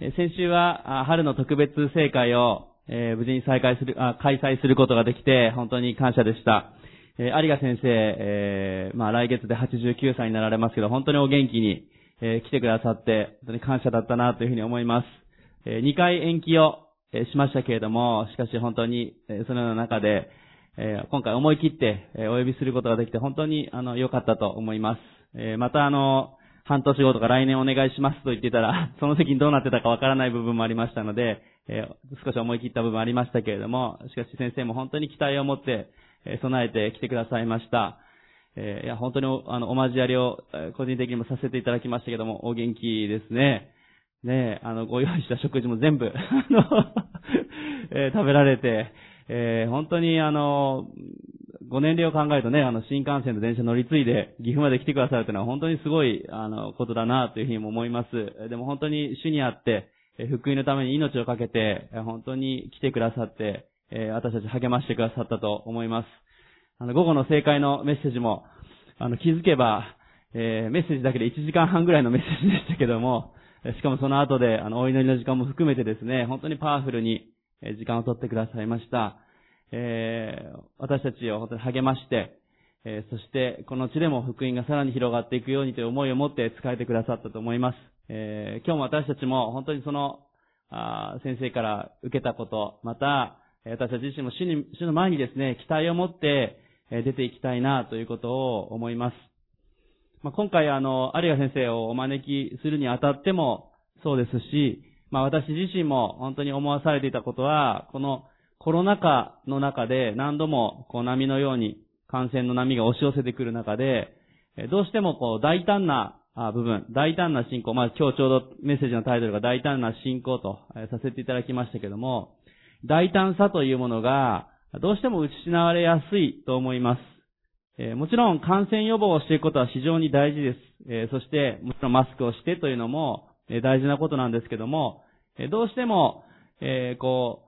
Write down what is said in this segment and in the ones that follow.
先週は春の特別盛会を、無事に再開する、開催することができて、本当に感謝でした。えー有賀先生、まあ来月で89歳になられますけど、本当にお元気に、来てくださって、本当に感謝だったなというふうに思います。2回延期を、しましたけれども、しかし本当に、そのような中で、今回思い切って、お呼びすることができて本当にあの良かったと思います。またあの、半年後とか来年お願いしますと言ってたら、その時にどうなってたかわからない部分もありましたので、えー少し思い切った部分ありましたけれども、しかし先生も本当に期待を持って、え備えてきてくださいました。えーいや、本当におあの、お交わりを、個人的にもさせていただきましたけども、お元気ですね。ね、あの、ご用意した食事も全部、あの、え食べられて、えー本当にあの、ご年齢を考えるとね、あの、新幹線と電車乗り継いで、岐阜まで来てくださるというのは本当にすごい、あの、ことだなというふうにも思います。でも本当に主にあって、福音のために命をかけて、本当に来てくださって、私たち励ましてくださったと思います。あの、午後の正解のメッセージも、あの、気づけば、えーメッセージだけで1時間半ぐらいのメッセージでしたけども、しかもその後で、あの、お祈りの時間も含めてですね、本当にパワフルに、時間を取ってくださいました。えー私たちを本当に励まして、えーそして、この地でも福音がさらに広がっていくようにという思いを持って使えてくださったと思います。えー今日も私たちも本当にその、あ先生から受けたこと、また、私たち自身も主に、主の前にですね、期待を持って、出ていきたいなということを思います。まあ、今回あの、有賀先生をお招きするにあたってもそうですし、まあ私自身も本当に思わされていたことは、このコロナ禍の中で何度もこう波のように感染の波が押し寄せてくる中で、どうしてもこう大胆な部分、大胆な信仰、まあ今日ちょうどメッセージのタイトルが大胆な信仰とさせていただきましたけども、大胆さというものがどうしても失われやすいと思います。もちろん感染予防をしていくことは非常に大事です。そして、もちろんマスクをしてというのも、大事なことなんですけども、どうしても、えこう、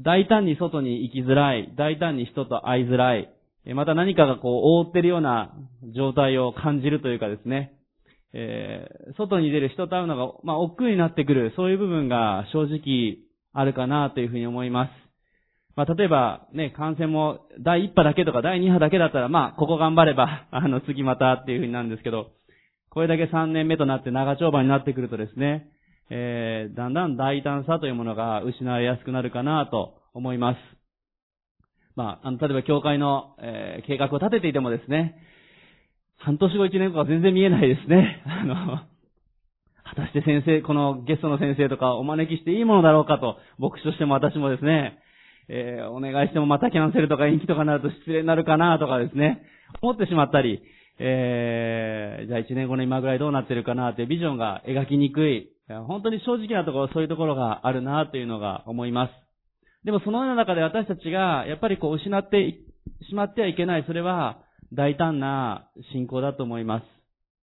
大胆に外に行きづらい、大胆に人と会いづらい、また何かがこう覆ってるような状態を感じるというかですね、えー外に出る人と会うのが、まあ、億劫になってくる、そういう部分が正直あるかなというふうに思います。まあ、例えば、ね、感染も第1波だけとか第2波だけだったら、まあ、ここ頑張れば、あの、次またっていうふうになるんですけど、これだけ3年目となって長丁場になってくるとですね、えー、だんだん大胆さというものが失われやすくなるかなと思います。まあ、あの、例えば教会の、えー計画を立てていてもですね、半年後1年後は全然見えないですね。あの、果たして先生、このゲストの先生とかお招きしていいものだろうかと、牧師としても私もですね、えーお願いしてもまたキャンセルとか延期とかになると失礼になるかなとかですね、思ってしまったり、えーじゃあ1年後の今ぐらいどうなってるかなというビジョンが描きにくい、本当に正直なところそういうところがあるなというのが思います。でもそのような中で私たちがやっぱりこう失ってしまってはいけない、それは大胆な信仰だと思いま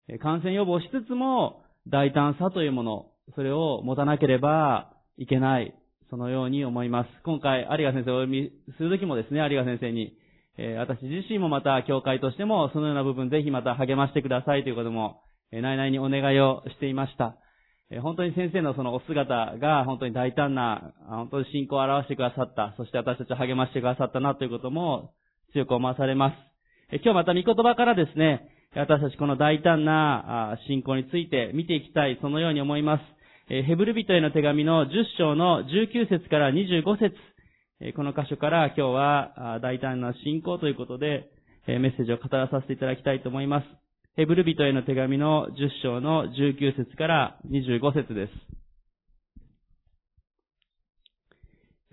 す。感染予防しつつも大胆さというもの、それを持たなければいけない。そのように思います。今回、有賀先生をお呼びするときもですね、有賀先生に、え私自身もまた、教会としても、そのような部分ぜひまた励ましてくださいということも、え内々にお願いをしていました。本当に先生のそのお姿が、本当に大胆な、本当に信仰を表してくださった、そして私たちを励ましてくださったなということも、強く思わされます。今日また御言葉からですね、私たちこの大胆な信仰について見ていきたい、そのように思います。ヘブル人への手紙の10章の19節から25節この箇所から今日は大胆な信仰ということで、メッセージを語らさせていただきたいと思います。ヘブル人への手紙の10章の19節から25節です。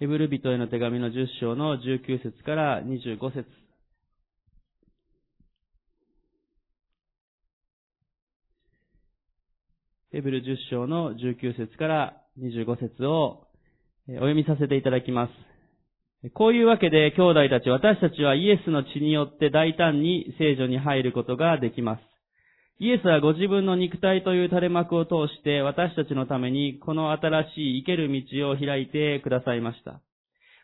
ヘブル人への手紙の10章の19節から25節ヘブル10章の19節から25節をお読みさせていただきます。こういうわけで兄弟たち、私たちはイエスの血によって大胆に聖女に入ることができます。イエスはご自分の肉体という垂れ幕を通して私たちのためにこの新しい生ける道を開いてくださいました。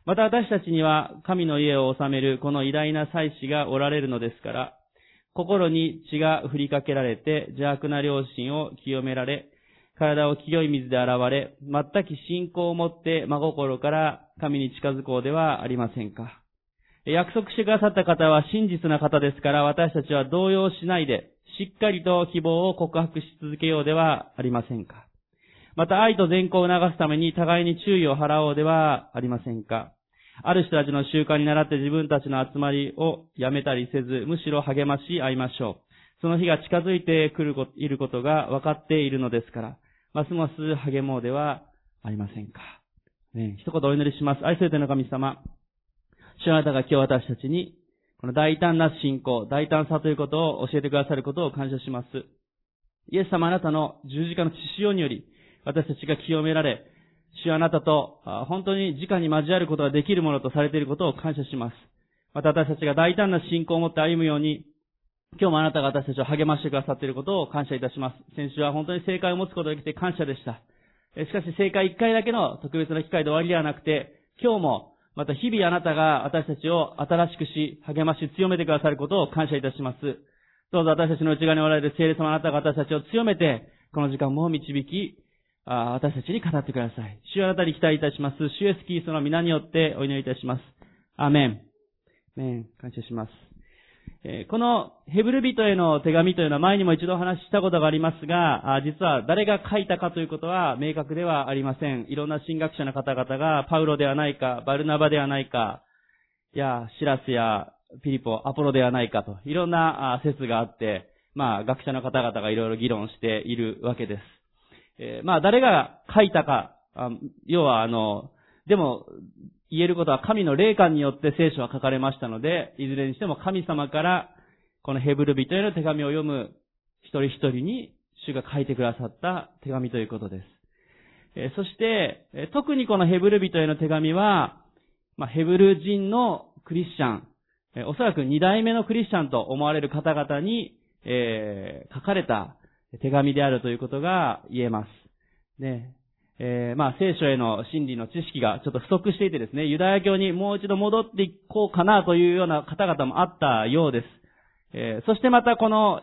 また私たちには神の家を治めるこの偉大な祭司がおられるのですから、心に血が振りかけられて邪悪な良心を清められ、体を清い水で洗われ、全く信仰を持って真心から神に近づこうではありませんか。約束してくださった方は真実な方ですから、私たちは動揺しないで、しっかりと希望を告白し続けようではありませんか。また愛と善行を促すために互いに注意を払おうではありませんか。ある人たちの習慣に倣って自分たちの集まりをやめたりせず、むしろ励まし合いましょう。その日が近づいてくるこいることが分かっているのですから、ますます励もうではありませんか。ね、一言お祈りします。愛する天の神様。主あなたが今日私たちに、この大胆な信仰、大胆さということを教えてくださることを感謝します。イエス様あなたの十字架の血潮により、私たちが清められ、主あなたと本当に直に交わることができるものとされていることを感謝します。また私たちが大胆な信仰を持って歩むように、今日もあなたが私たちを励ましてくださっていることを感謝いたします。先週は本当に正解を持つことができて感謝でした。しかし正解一回だけの特別な機会で終わりではなくて、今日もまた日々あなたが私たちを新しくし、励まし、強めてくださることを感謝いたします。どうぞ私たちの内側におられる聖霊様あなたが私たちを強めて、この時間も導き、私たちに語ってください。主あなたに期待いたします。主イエスキリストの皆によってお祈りいたします。アメン。メン。感謝します。このヘブル人への手紙というのは前にも一度お話ししたことがありますが、実は誰が書いたかということは明確ではありません。いろんな神学者の方々がパウロではないか、バルナバではないか、や、シラスやピリポ、アポロではないかと、いろんな説があって、まあ、学者の方々がいろいろ議論しているわけです。まあ、誰が書いたか、要はあの、でも、言えることは神の霊感によって聖書は書かれましたので、いずれにしても神様からこのヘブル人への手紙を読む一人一人に主が書いてくださった手紙ということです。そして、特にこのヘブル人への手紙は、まあ、ヘブル人のクリスチャン、おそらく二代目のクリスチャンと思われる方々に、えー、書かれた手紙であるということが言えます。ね、えー、まあ、聖書への真理の知識がちょっと不足していてですね、ユダヤ教にもう一度戻っていこうかなというような方々もあったようです。えー、そしてまたこの、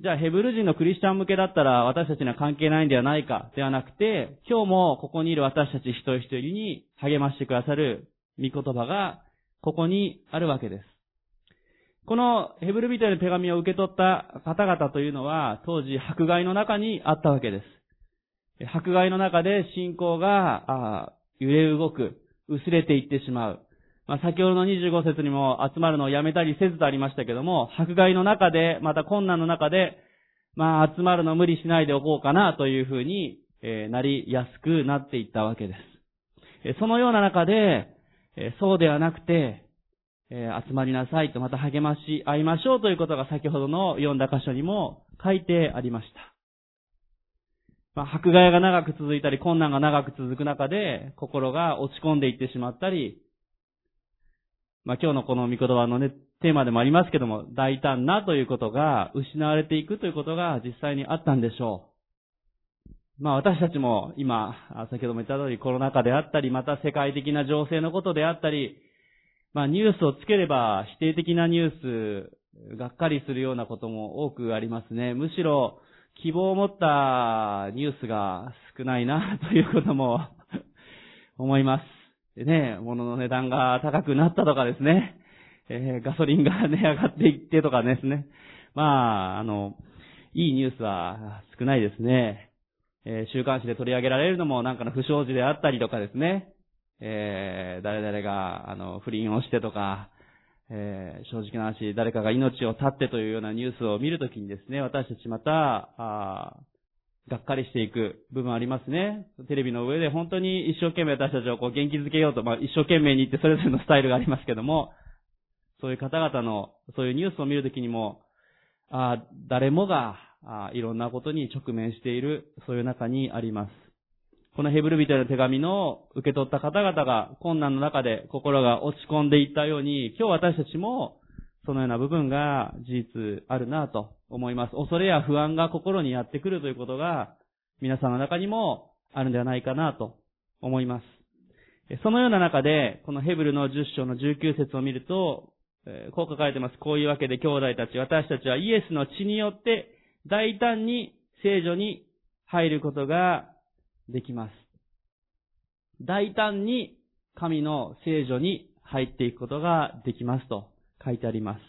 じゃあヘブル人のクリスチャン向けだったら私たちには関係ないんではないかではなくて、今日もここにいる私たち一人一人に励ましてくださる御言葉がここにあるわけです。このヘブル人への手紙を受け取った方々というのは当時迫害の中にあったわけです。迫害の中で信仰が、揺れ動く、薄れていってしまう。まあ、先ほどの25節にも集まるのをやめたりせずとありましたけども、迫害の中で、また困難の中で、まあ、集まるのを無理しないでおこうかなというふうに、なりやすくなっていったわけです。そのような中で、そうではなくて、集まりなさいとまた励まし合いましょうということが先ほどの読んだ箇所にも書いてありました。まあ、迫害が長く続いたり、困難が長く続く中で、心が落ち込んでいってしまったり、まあ、今日のこの御言葉のね、テーマでもありますけども、大胆なということが失われていくということが実際にあったんでしょう。まあ私たちも今、先ほども言った通りコロナ禍であったり、また世界的な情勢のことであったり、まあニュースをつければ否定的なニュース、がっかりするようなことも多くありますね。むしろ、希望を持ったニュースが少ないな、ということも 思います。でね、物の値段が高くなったとかですね、えー、ガソリンが値上がっていってとかですね。まあ、あの、いいニュースは少ないですね。えー、週刊誌で取り上げられるのもなんかの不祥事であったりとかですね。えー、誰々が、あの、不倫をしてとか、えー、正直な話、誰かが命を絶ってというようなニュースを見るときにですね、私たちまた、あがっかりしていく部分ありますね。テレビの上で本当に一生懸命私たちをこう元気づけようと、まあ一生懸命に言ってそれぞれのスタイルがありますけども、そういう方々の、そういうニュースを見るときにも、あ誰もがあいろんなことに直面している、そういう中にあります。このヘブル人への手紙の受け取った方々が困難の中で心が落ち込んでいったように、今日私たちもそのような部分が事実あるなと思います。恐れや不安が心にやってくるということが皆さんの中にもあるんではないかなと思います。そのような中で、このヘブルの10章の19節を見ると、こう書かれてます。こういうわけで兄弟たち、私たちはイエスの血によって大胆に聖女に入ることができます。大胆に神の聖女に入っていくことができますと書いてあります。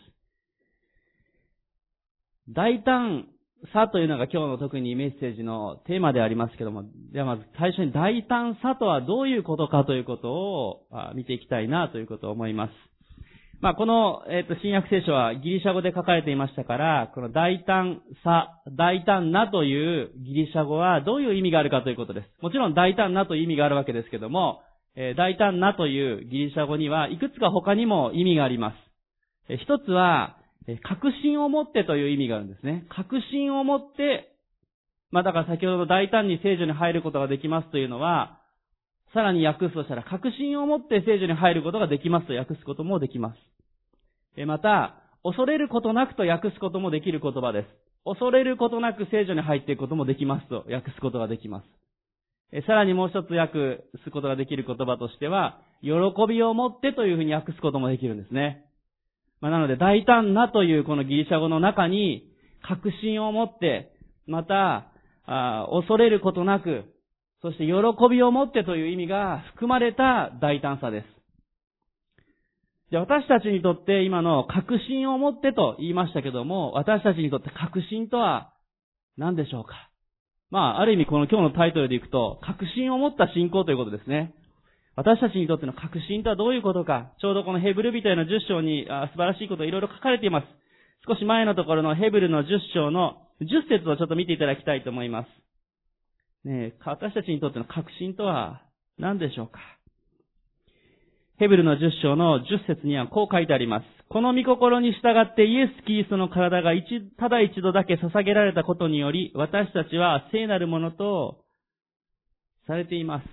大胆さというのが今日の特にメッセージのテーマでありますけども、ではまず最初に大胆さとはどういうことかということを見ていきたいなということを思います。まあ、この、えっ、と、新約聖書はギリシャ語で書かれていましたから、この大胆さ、大胆なというギリシャ語はどういう意味があるかということです。もちろん大胆なという意味があるわけですけども、え、大胆なというギリシャ語にはいくつか他にも意味があります。え、一つは、え確信を持ってという意味があるんですね。確信を持って、まあだから先ほどの大胆に聖女に入ることができますというのは、さらに訳すとしたら、確信を持って聖女に入ることができますと訳すこともできます。また、恐れることなくと訳すこともできる言葉です。恐れることなく聖女に入っていくこともできますと訳すことができます。さらにもう一つ訳すことができる言葉としては、喜びを持ってというふうに訳すこともできるんですね。まあ、なので、大胆なというこのギリシャ語の中に、確信を持って、また、恐れることなく、そして喜びを持ってという意味が含まれた大胆さです。じゃあ私たちにとって今の確信を持ってと言いましたけども、私たちにとって確信とは何でしょうか？まあ、ある意味この今日のタイトルでいくと、確信を持った信仰ということですね。私たちにとっての確信とはどういうことか、ちょうどこのヘブル人への10章に素晴らしいこといろいろ書かれています。少し前のところのヘブルの10章の10節をちょっと見ていただきたいと思います。ね私たちにとっての確信とは何でしょうか？ヘブルの10章の10節にはこう書いてあります。この御心に従ってイエス・キリストの体が一、ただ一度だけ捧げられたことにより、私たちは聖なるものとされています。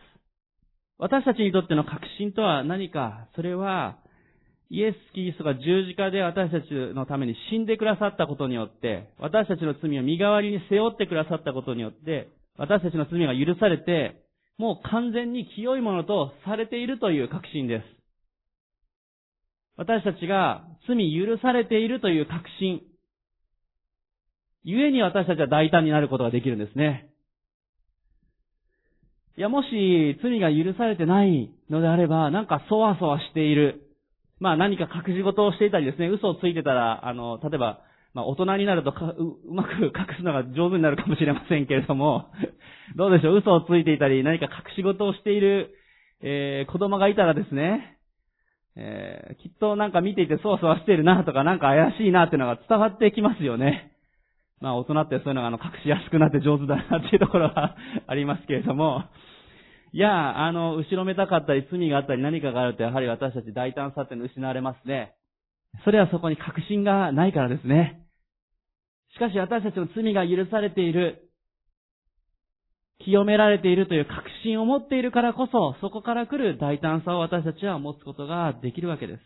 私たちにとっての確信とは何か、それは、イエス・キリストが十字架で私たちのために死んでくださったことによって、私たちの罪を身代わりに背負ってくださったことによって、私たちの罪が許されて、もう完全に清いものとされているという確信です。私たちが罪許されているという確信。故に私たちは大胆になることができるんですね。いや、もし罪が許されてないのであれば、なんかそわそわしている。まあ何か隠し事をしていたりですね、嘘をついてたら、あの、例えば、まあ大人になるとううまく隠すのが上手になるかもしれませんけれども、どうでしょう、嘘をついていたり、何か隠し事をしている、えー、子供がいたらですね、えー、きっとなんか見ていてそわそわしてるなとか、なんか怪しいなっていうのが伝わってきますよね。まあ大人ってそういうのがあの隠しやすくなって上手だなっていうところは ありますけれども、いや、あの、後ろめたかったり罪があったり何かがあるとやはり私たち大胆さっていうの失われますね。それはそこに確信がないからですね。しかし私たちの罪が許されている、清められているという確信を持っているからこそ、そこから来る大胆さを私たちは持つことができるわけです。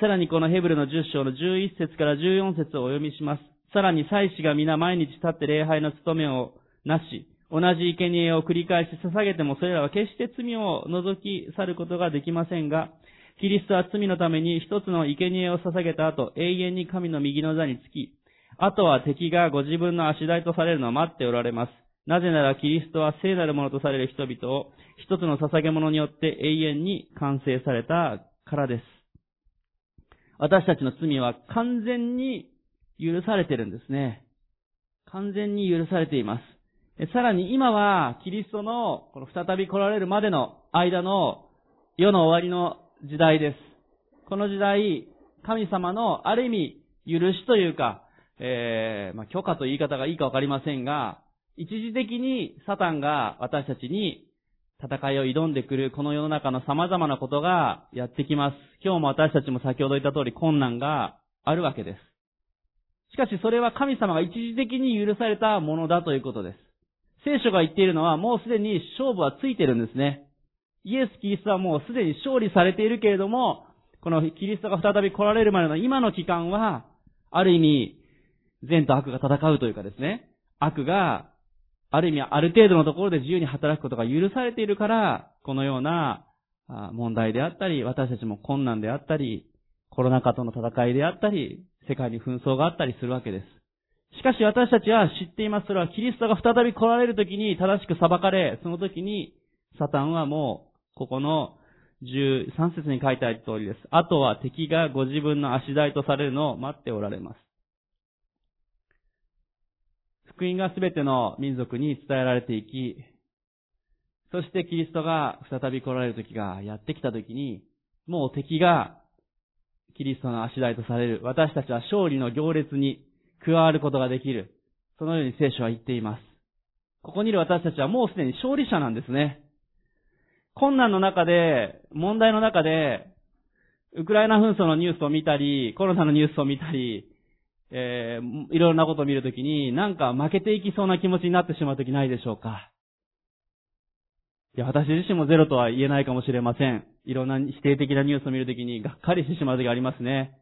さらにこのヘブルの10章の11節から14節をお読みします。さらに祭司が皆毎日立って礼拝の務めをなし、同じ生贄を繰り返し捧げてもそれらは決して罪を除き去ることができませんが、キリストは罪のために一つの生贄を捧げた後、永遠に神の右の座につき、あとは敵がご自分の足台とされるのを待っておられます。なぜならキリストは聖なるものとされる人々を一つの捧げ物によって永遠に完成されたからです。私たちの罪は完全に許されてるんですね。完全に許されています。さらに今は、キリストの、この再び来られるまでの間の世の終わりの時代です。この時代、神様のある意味、許しというか、えー、まあ、許可と言い方がいいかわかりませんが、一時的にサタンが私たちに戦いを挑んでくるこの世の中の様々なことがやってきます。今日も私たちも先ほど言った通り困難があるわけです。しかしそれは神様が一時的に許されたものだということです。聖書が言っているのはもうすでに勝負はついてるんですね。イエス・キリストはもうすでに勝利されているけれども、このキリストが再び来られるまでの今の期間は、ある意味、善と悪が戦うというかですね、悪が、ある意味ある程度のところで自由に働くことが許されているから、このような問題であったり、私たちも困難であったり、コロナ禍との戦いであったり、世界に紛争があったりするわけです。しかし私たちは知っています。それはキリストが再び来られる時に正しく裁かれ、その時にサタンはもう、ここの13節に書いてある通りです。あとは敵がご自分の足台とされるのを待っておられます。福音がすべての民族に伝えられていき、そしてキリストが再び来られる時がやってきた時に、もう敵がキリストの足台とされる。私たちは勝利の行列に加わることができる。そのように聖書は言っています。ここにいる私たちはもうすでに勝利者なんですね。困難の中で、問題の中で、ウクライナ紛争のニュースを見たり、コロナのニュースを見たり、えー、いろいろなことを見るときに、なんか負けていきそうな気持ちになってしまうときないでしょうか。いや、私自身もゼロとは言えないかもしれません。いろんな否定的なニュースを見るときに、がっかりしてしまうときありますね。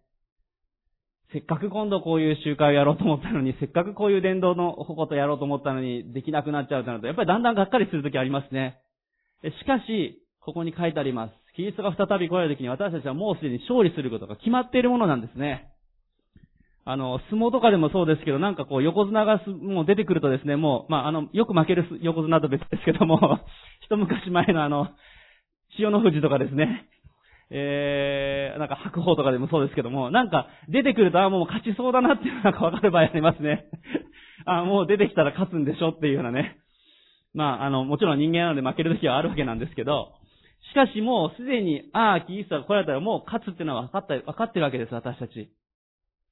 せっかく今度こういう集会をやろうと思ったのに、せっかくこういう伝道のことやろうと思ったのに、できなくなっちゃうとなると、やっぱりだんだんがっかりするときありますね。しかし、ここに書いてあります。キリストが再び来られるときに私たちはもうすでに勝利することが決まっているものなんですね。あの、相撲とかでもそうですけど、なんかこう、横綱がすもう出てくるとですね、もう、まあ、あの、よく負ける横綱と別ですけども、一昔前のあの、千代の富士とかですね、えー、なんか白鵬とかでもそうですけども、なんか出てくると、あ、もう勝ちそうだなっていうのがわかる場合ありますね。あ、もう出てきたら勝つんでしょっていうようなね。まあ、あの、もちろん人間なので負ける時はあるわけなんですけど、しかしもうすでに、ああ、キリストが来られたらもう勝つっていうのは分かった、分かってるわけです、私たち。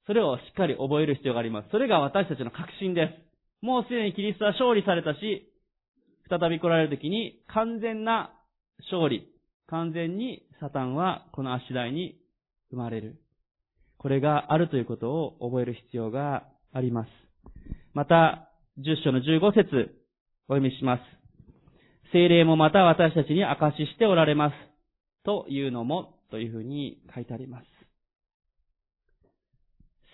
それをしっかり覚える必要があります。それが私たちの確信です。もうすでにキリストは勝利されたし、再び来られる時に完全な勝利、完全にサタンはこの足台に生まれる。これがあるということを覚える必要があります。また、10章の15節お読みします。精霊もまた私たちに証ししておられます。というのも、というふうに書いてあります。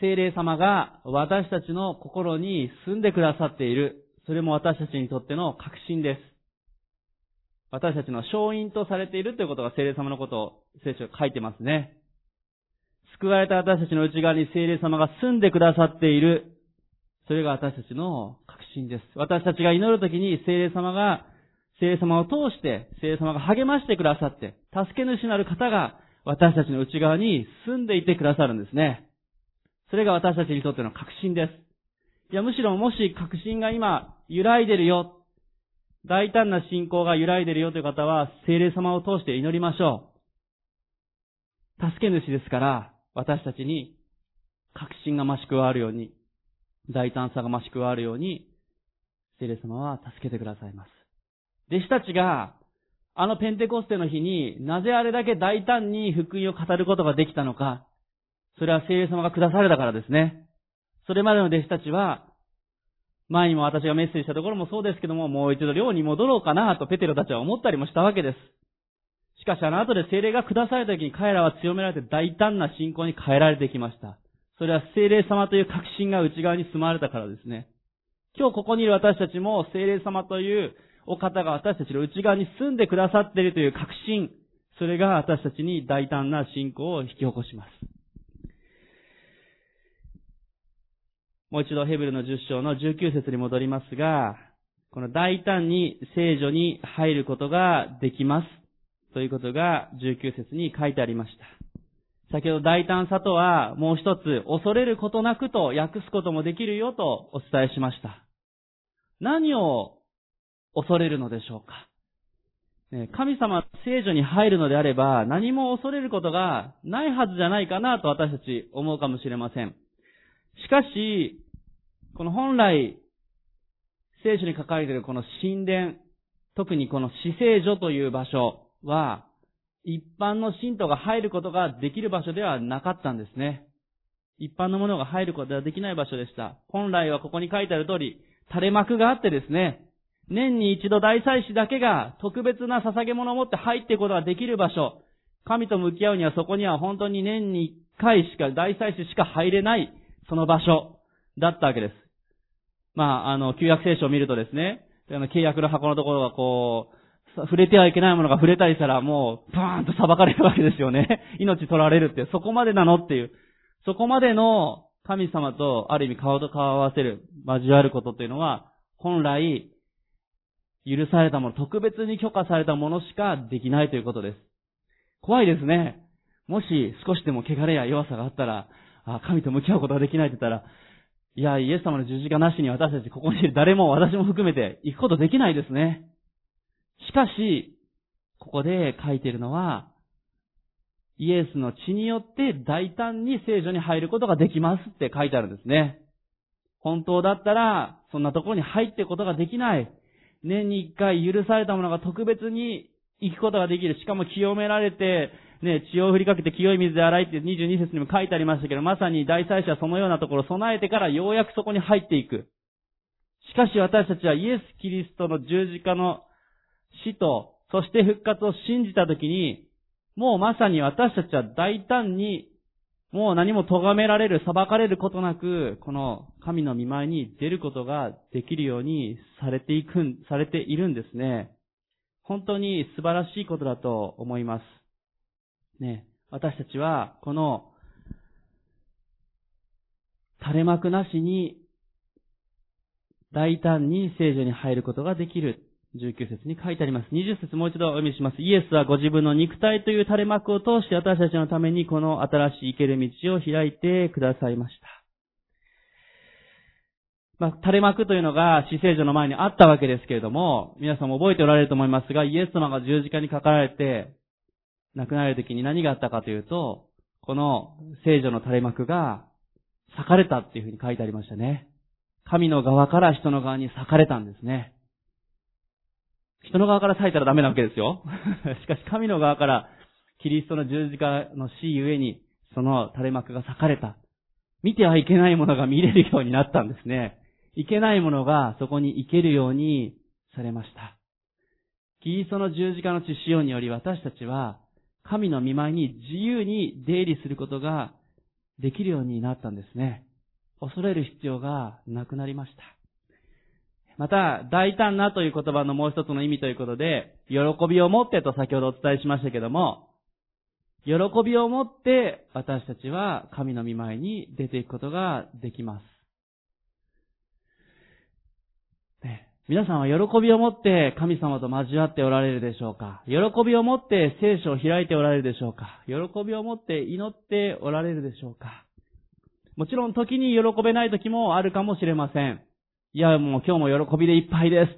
精霊様が私たちの心に住んでくださっている。それも私たちにとっての確信です。私たちの勝因とされているということが精霊様のことを聖書が書いてますね。救われた私たちの内側に精霊様が住んでくださっている。それが私たちの確信です。私たちが祈るときに精霊様が、精霊様を通して精霊様が励ましてくださって、助け主なる方が私たちの内側に住んでいてくださるんですね。それが私たちにとっての確信です。いや、むしろもし確信が今揺らいでるよ、大胆な信仰が揺らいでるよという方は、精霊様を通して祈りましょう。助け主ですから、私たちに確信が増し加わるように、大胆さが増し加わるように、聖霊様は助けてくださいます。弟子たちが、あのペンテコステの日になぜあれだけ大胆に福音を語ることができたのか、それは聖霊様が下されたからですね。それまでの弟子たちは、前にも私がメッセージしたところもそうですけども、もう一度寮に戻ろうかなとペテロたちは思ったりもしたわけです。しかしあの後で聖霊が下された時に彼らは強められて大胆な信仰に変えられてきました。それは聖霊様という確信が内側に住まわれたからですね。今日ここにいる私たちも聖霊様というお方が私たちの内側に住んでくださっているという確信、それが私たちに大胆な信仰を引き起こします。もう一度ヘブルの10章の19節に戻りますが、この大胆に聖女に入ることができます。ということが19節に書いてありました。先ほど大胆さとはもう一つ恐れることなくと訳すこともできるよとお伝えしました。何を恐れるのでしょうか神様聖女に入るのであれば何も恐れることがないはずじゃないかなと私たち思うかもしれません。しかし、この本来聖書に書かれているこの神殿、特にこの死聖所という場所は一般の信徒が入ることができる場所ではなかったんですね。一般の者が入ることができない場所でした。本来はここに書いてある通り、垂れ幕があってですね、年に一度大祭司だけが特別な捧げ物を持って入っていくことができる場所。神と向き合うにはそこには本当に年に一回しか大祭司しか入れないその場所だったわけです。まあ、あの、旧約聖書を見るとですね、あの契約の箱のところがこう、触れてはいけないものが触れたりしたらもう、バーンと裁かれるわけですよね。命取られるって、そこまでなのっていう。そこまでの神様とある意味顔と顔を合わせる、交わることというのは、本来、許されたもの、特別に許可されたものしかできないということです。怖いですね。もし少しでも汚れや弱さがあったら、あ神と向き合うことができないって言ったら、いや、イエス様の十字架なしに私たちここにいる誰も私も含めて行くことできないですね。しかし、ここで書いているのは、イエスの血によって大胆に聖女に入ることができますって書いてあるんですね。本当だったら、そんなところに入っていくことができない。年に一回許されたものが特別に行くことができる。しかも清められて、ね、血を振りかけて清い水で洗いって22節にも書いてありましたけど、まさに大祭司はそのようなところを備えてからようやくそこに入っていく。しかし私たちはイエス・キリストの十字架の死と、そして復活を信じたときに、もうまさに私たちは大胆に、もう何も咎められる、裁かれることなく、この神の見舞いに出ることができるようにされていく、されているんですね。本当に素晴らしいことだと思います。ね、私たちは、この、垂れ幕なしに、大胆に聖女に入ることができる。19節に書いてあります。20節もう一度お読みします。イエスはご自分の肉体という垂れ幕を通して私たちのためにこの新しい生ける道を開いてくださいました。まあ、垂れ幕というのが死聖女の前にあったわけですけれども、皆さんも覚えておられると思いますが、イエス様が十字架にかかられて、亡くなる時に何があったかというと、この聖女の垂れ幕が裂かれたっていうふうに書いてありましたね。神の側から人の側に裂かれたんですね。人の側から裂いたらダメなわけですよ。しかし神の側からキリストの十字架の死ゆえにその垂れ幕が裂かれた。見てはいけないものが見れるようになったんですね。いけないものがそこに行けるようにされました。キリストの十字架の血潮により私たちは神の見舞いに自由に出入りすることができるようになったんですね。恐れる必要がなくなりました。また、大胆なという言葉のもう一つの意味ということで、喜びを持ってと先ほどお伝えしましたけども、喜びを持って私たちは神の見舞いに出ていくことができます。皆さんは喜びを持って神様と交わっておられるでしょうか？喜びを持って聖書を開いておられるでしょうか？喜びを持って祈っておられるでしょうか？もちろん時に喜べない時もあるかもしれません。いや、もう今日も喜びでいっぱいです。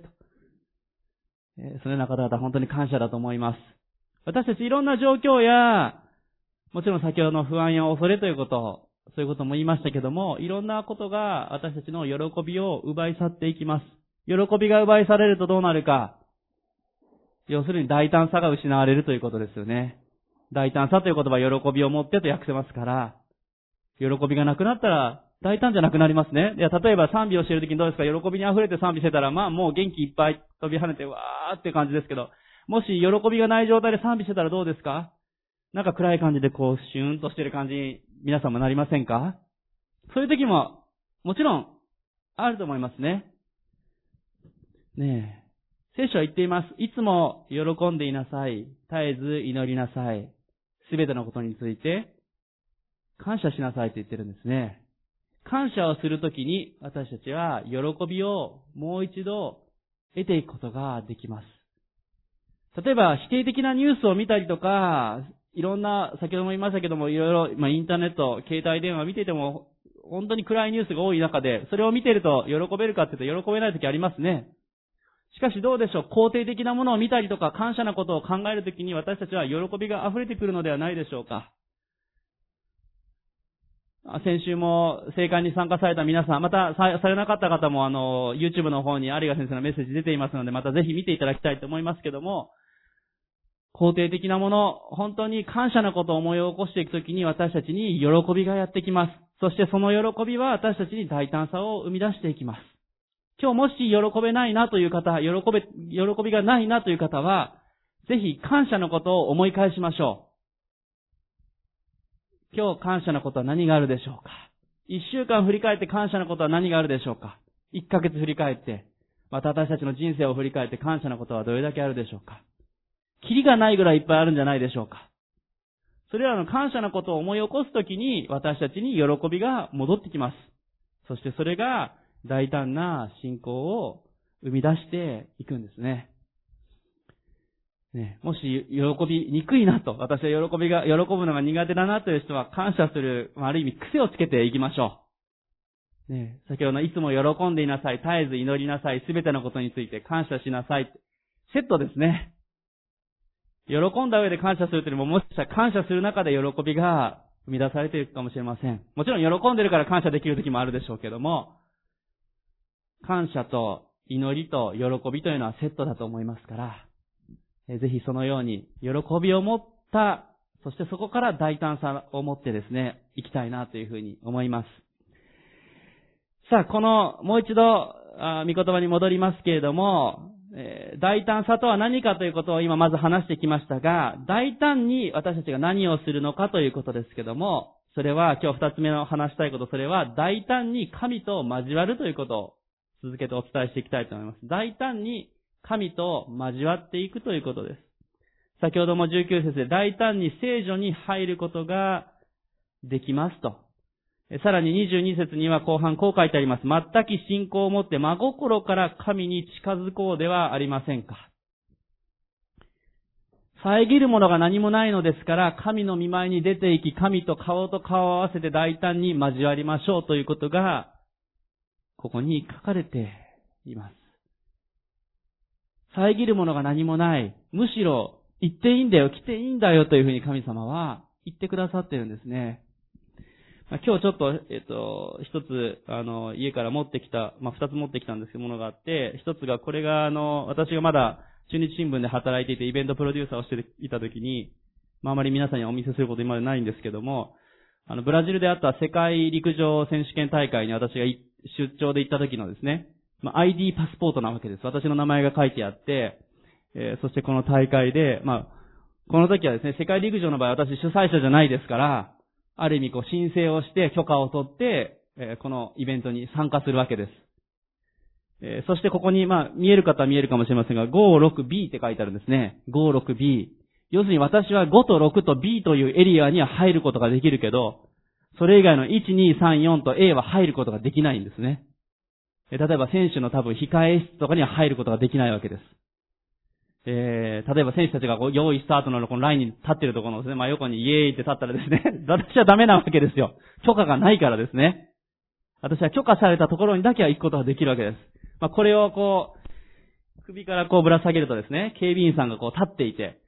えそのような方々本当に感謝だと思います。私たちいろんな状況や、もちろん先ほどの不安や恐れということ、そういうことも言いましたけども、いろんなことが私たちの喜びを奪い去っていきます。喜びが奪いされるとどうなるか。要するに大胆さが失われるということですよね。大胆さという言葉は喜びを持ってと訳せますから、喜びがなくなったら大胆じゃなくなりますね。いや、例えば賛美をしている時にどうですか？喜びに溢れて賛美してたら、まあもう元気いっぱい飛び跳ねてわーって感じですけど、もし喜びがない状態で賛美してたらどうですか？なんか暗い感じでこう、シューンとしてる感じに皆さんもなりませんか？そういう時も、もちろん、あると思いますね。ねえ。聖書は言っています。いつも喜んでいなさい。絶えず祈りなさい。すべてのことについて感謝しなさいと言ってるんですね。感謝をするときに私たちは喜びをもう一度得ていくことができます。例えば否定的なニュースを見たりとか、いろんな、先ほども言いましたけども、いろいろ、まあ、インターネット、携帯電話見てても、本当に暗いニュースが多い中で、それを見てると喜べるかって言うと喜べない時ありますね。しかしどうでしょう？肯定的なものを見たりとか感謝なことを考えるときに私たちは喜びが溢れてくるのではないでしょうか？先週も聖会に参加された皆さん、またされなかった方もあの、YouTube の方に有賀先生のメッセージ出ていますので、またぜひ見ていただきたいと思いますけども、肯定的なもの、本当に感謝なことを思い起こしていくときに私たちに喜びがやってきます。そしてその喜びは私たちに大胆さを生み出していきます。今日もし喜べないなという方、喜べ、喜びがないなという方は、ぜひ感謝のことを思い返しましょう。今日感謝のことは何があるでしょうか？一週間振り返って感謝のことは何があるでしょうか？一ヶ月振り返って、また私たちの人生を振り返って感謝のことはどれだけあるでしょうか？キリがないぐらいいっぱいあるんじゃないでしょうか？それらの感謝のことを思い起こすときに、私たちに喜びが戻ってきます。そしてそれが大胆な信仰を生み出していくんですね。ね、もし喜びにくいなと、私は喜びが、喜ぶのが苦手だなという人は感謝する、ある意味癖をつけていきましょう。ね、先ほどのいつも喜んでいなさい、絶えず祈りなさい、すべてのことについて感謝しなさい。セットですね。喜んだ上で感謝するというよりも、もしかしたら感謝する中で喜びが生み出されていくかもしれません。もちろん喜んでるから感謝できる時もあるでしょうけども、感謝と祈りと喜びというのはセットだと思いますから、ぜひそのように喜びを持った、そしてそこから大胆さを持ってですね、行きたいなというふうに思います。さあ、この、もう一度、あ見言葉に戻りますけれども、え、大胆さとは何かということを今まず話してきましたが、大胆に私たちが何をするのかということですけども、それは今日二つ目の話したいこと、それは大胆に神と交わるということを続けてお伝えしていきたいと思います。大胆に神と交わっていくということです。先ほども19節で大胆に聖女に入ることができますと。さらに22節には後半こう書いてあります。全く信仰を持って真心から神に近づこうではありませんか。遮るものが何もないのですから、神の見舞いに出て行き、神と顔と顔を合わせて大胆に交わりましょうということが、ここに書かれています。遮るものが何もない。むしろ、行っていいんだよ、来ていいんだよというふうに神様は言ってくださってるんですね。ま、今日ちょっと、えっと、一つ、あの、家から持ってきた、まあ、二つ持ってきたんですけど、ものがあって、一つが、これが、あの、私がまだ、中日新聞で働いていて、イベントプロデューサーをしていたときに、まあ、あまり皆さんにお見せすること今までないんですけども、あの、ブラジルであった世界陸上選手権大会に私が行って出張で行った時のですね、まあ、ID パスポートなわけです。私の名前が書いてあって、えー、そしてこの大会で、まあ、この時はですね、世界陸上の場合私主催者じゃないですから、ある意味こう申請をして許可を取って、えー、このイベントに参加するわけです。えー、そしてここに、まあ、見える方は見えるかもしれませんが、56B って書いてあるんですね。56B。要するに私は5と6と B というエリアには入ることができるけど、それ以外の1、2、3、4と A は入ることができないんですね。例えば選手の多分控え室とかには入ることができないわけです。えー、例えば選手たちがこう用意スタートのこのラインに立ってるところのですね、まあ横にイエーイって立ったらですね、私はダメなわけですよ。許可がないからですね。私は許可されたところにだけは行くことができるわけです。まあこれをこう、首からこうぶら下げるとですね、警備員さんがこう立っていて、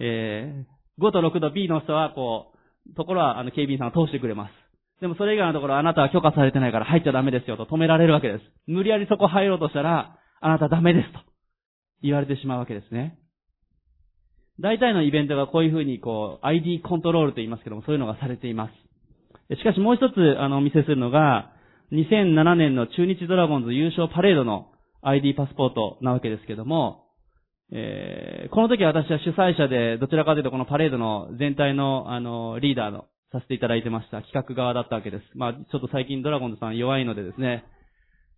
えー、5と6と B の人はこう、ところはあの警備員さんが通してくれます。でもそれ以外のところあなたは許可されてないから入っちゃダメですよと止められるわけです。無理やりそこ入ろうとしたら、あなたダメですと言われてしまうわけですね。大体のイベントがこういうふうにこう ID コントロールと言いますけどもそういうのがされています。しかしもう一つあのお見せするのが2007年の中日ドラゴンズ優勝パレードの ID パスポートなわけですけども、えー、この時私は主催者でどちらかというとこのパレードの全体のあのリーダーのさせていただいてました。企画側だったわけです。まあ、ちょっと最近ドラゴンズさん弱いのでですね、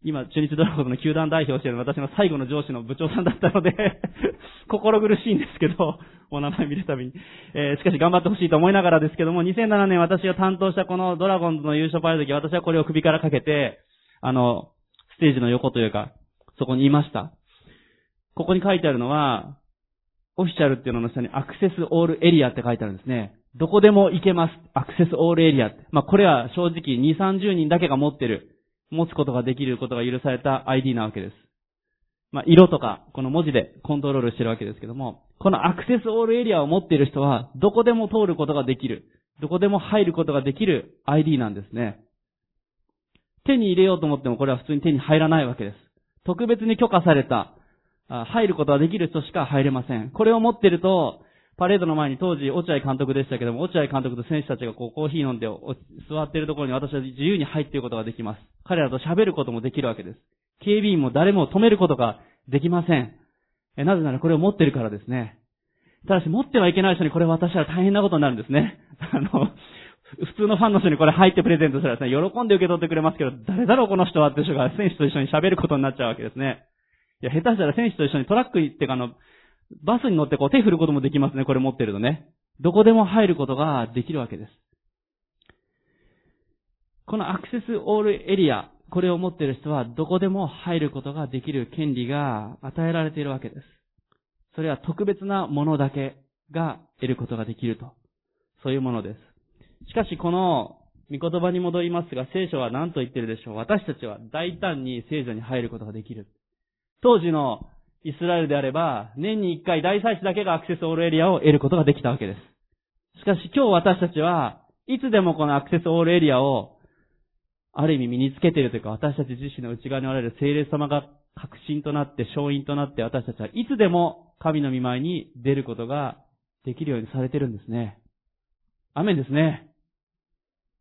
今、中日ドラゴンズの球団代表している私の最後の上司の部長さんだったので 心苦しいんですけど、お名前見るたびに。えー、しかし頑張ってほしいと思いながらですけども、2007年私が担当したこのドラゴンズの優勝パレード時、私はこれを首からかけて、あの、ステージの横というか、そこにいました。ここに書いてあるのは、オフィシャルっていうのの下にアクセスオールエリアって書いてあるんですね。どこでも行けます。アクセスオールエリア。まあ、これは正直2、30人だけが持ってる、持つことができることが許された ID なわけです。まあ、色とか、この文字でコントロールしてるわけですけども、このアクセスオールエリアを持っている人は、どこでも通ることができる、どこでも入ることができる ID なんですね。手に入れようと思ってもこれは普通に手に入らないわけです。特別に許可された、入ることができる人しか入れません。これを持ってると、パレードの前に当時、落合監督でしたけども、落合監督と選手たちがこうコーヒー飲んで座っているところに私は自由に入っていることができます。彼らと喋ることもできるわけです。警備員も誰も止めることができません。えなぜならこれを持ってるからですね。ただし持ってはいけない人にこれ渡したら大変なことになるんですね。あの、普通のファンの人にこれ入ってプレゼントしたらですね、喜んで受け取ってくれますけど、誰だろうこの人はって人が選手と一緒に喋ることになっちゃうわけですね。いや、下手したら選手と一緒にトラック行ってかあの、バスに乗ってこう手振ることもできますね、これ持ってるとね。どこでも入ることができるわけです。このアクセスオールエリア、これを持っている人はどこでも入ることができる権利が与えられているわけです。それは特別なものだけが得ることができると。そういうものです。しかしこの御言葉に戻りますが、聖書は何と言ってるでしょう私たちは大胆に聖女に入ることができる。当時のイスラエルであれば、年に一回大祭司だけがアクセスオールエリアを得ることができたわけです。しかし今日私たちは、いつでもこのアクセスオールエリアを、ある意味身につけているというか、私たち自身の内側におられる聖霊様が確信となって、勝因となって、私たちはいつでも神の御前に出ることができるようにされているんですね。アメンですね。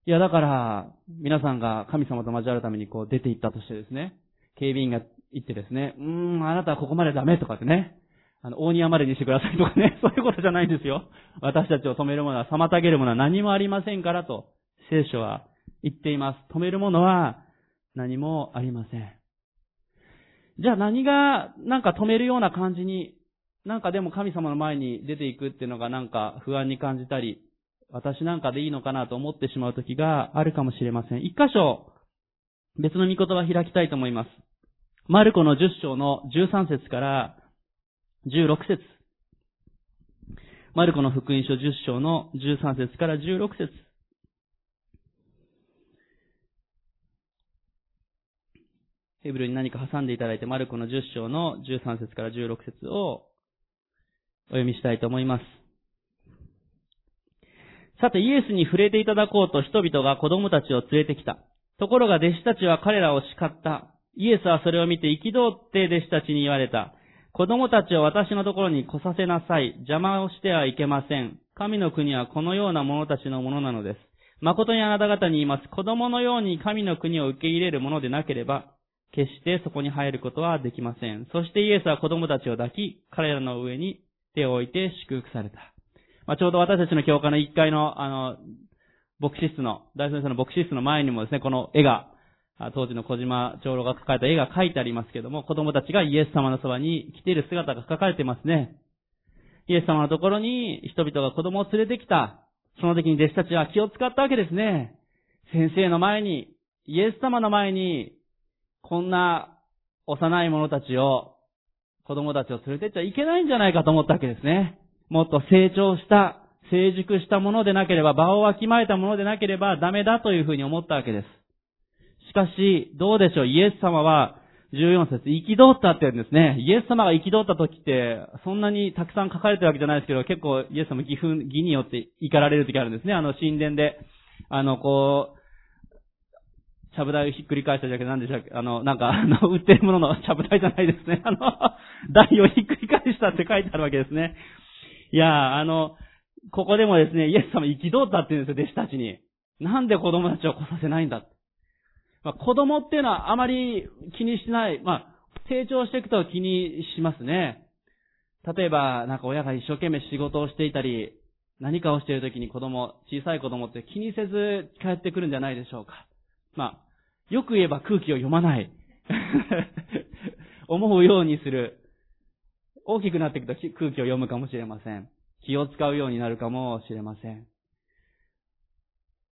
いや、だから、皆さんが神様と交わるためにこう出て行ったとしてですね、警備員が言ってですね、うーん、あなたはここまでダメとかってね、あの、大庭までにしてくださいとかね、そういうことじゃないんですよ。私たちを止めるものは、妨げるものは何もありませんからと、聖書は言っています。止めるものは何もありません。じゃあ何が、なんか止めるような感じに、なんかでも神様の前に出ていくっていうのがなんか不安に感じたり、私なんかでいいのかなと思ってしまう時があるかもしれません。一箇所、別の御言葉開きたいと思います。マルコの10章の13節から16節マルコの福音書10章の13節から16節ヘブルに何か挟んでいただいて、マルコの10章の13節から16節をお読みしたいと思います。さて、イエスに触れていただこうと人々が子供たちを連れてきた。ところが弟子たちは彼らを叱った。イエスはそれを見て憤って弟子たちに言われた。子供たちを私のところに来させなさい。邪魔をしてはいけません。神の国はこのような者たちのものなのです。誠にあなた方に言います。子供のように神の国を受け入れるものでなければ、決してそこに入ることはできません。そしてイエスは子供たちを抱き、彼らの上に手を置いて祝福された。まあ、ちょうど私たちの教科の1階の、あの、牧師室の、大先生の牧師室の前にもですね、この絵が、当時の小島長老が描かれた絵が描いてありますけども、子供たちがイエス様のそばに来ている姿が描かれてますね。イエス様のところに人々が子供を連れてきた。その時に弟子たちは気を使ったわけですね。先生の前に、イエス様の前に、こんな幼い者たちを、子供たちを連れてっちゃいけないんじゃないかと思ったわけですね。もっと成長した、成熟したものでなければ、場をわきまえたものでなければダメだというふうに思ったわけです。しかし、どうでしょう、イエス様は、14節、憤ったって言うんですね。イエス様が憤った時って、そんなにたくさん書かれてるわけじゃないですけど、結構イエス様義憤、義によって怒られる時あるんですね。あの、神殿で、あの、こう、ちゃぶ台をひっくり返したじゃなくて、何でしたっけ？あの、なんか、あの、売ってるもののちゃぶ台じゃないですね。あの、台をひっくり返したって書いてあるわけですね。いや、あの、ここでもですね、イエス様憤ったって言うんですよ、弟子たちに。なんで子供たちを来させないんだってまあ、子供っていうのはあまり気にしない。まあ、成長していくと気にしますね。例えば、なんか親が一生懸命仕事をしていたり、何かをしている時に子供、小さい子供って気にせず帰ってくるんじゃないでしょうか。まあ、よく言えば空気を読まない。思うようにする。大きくなっていくと空気を読むかもしれません。気を使うようになるかもしれません。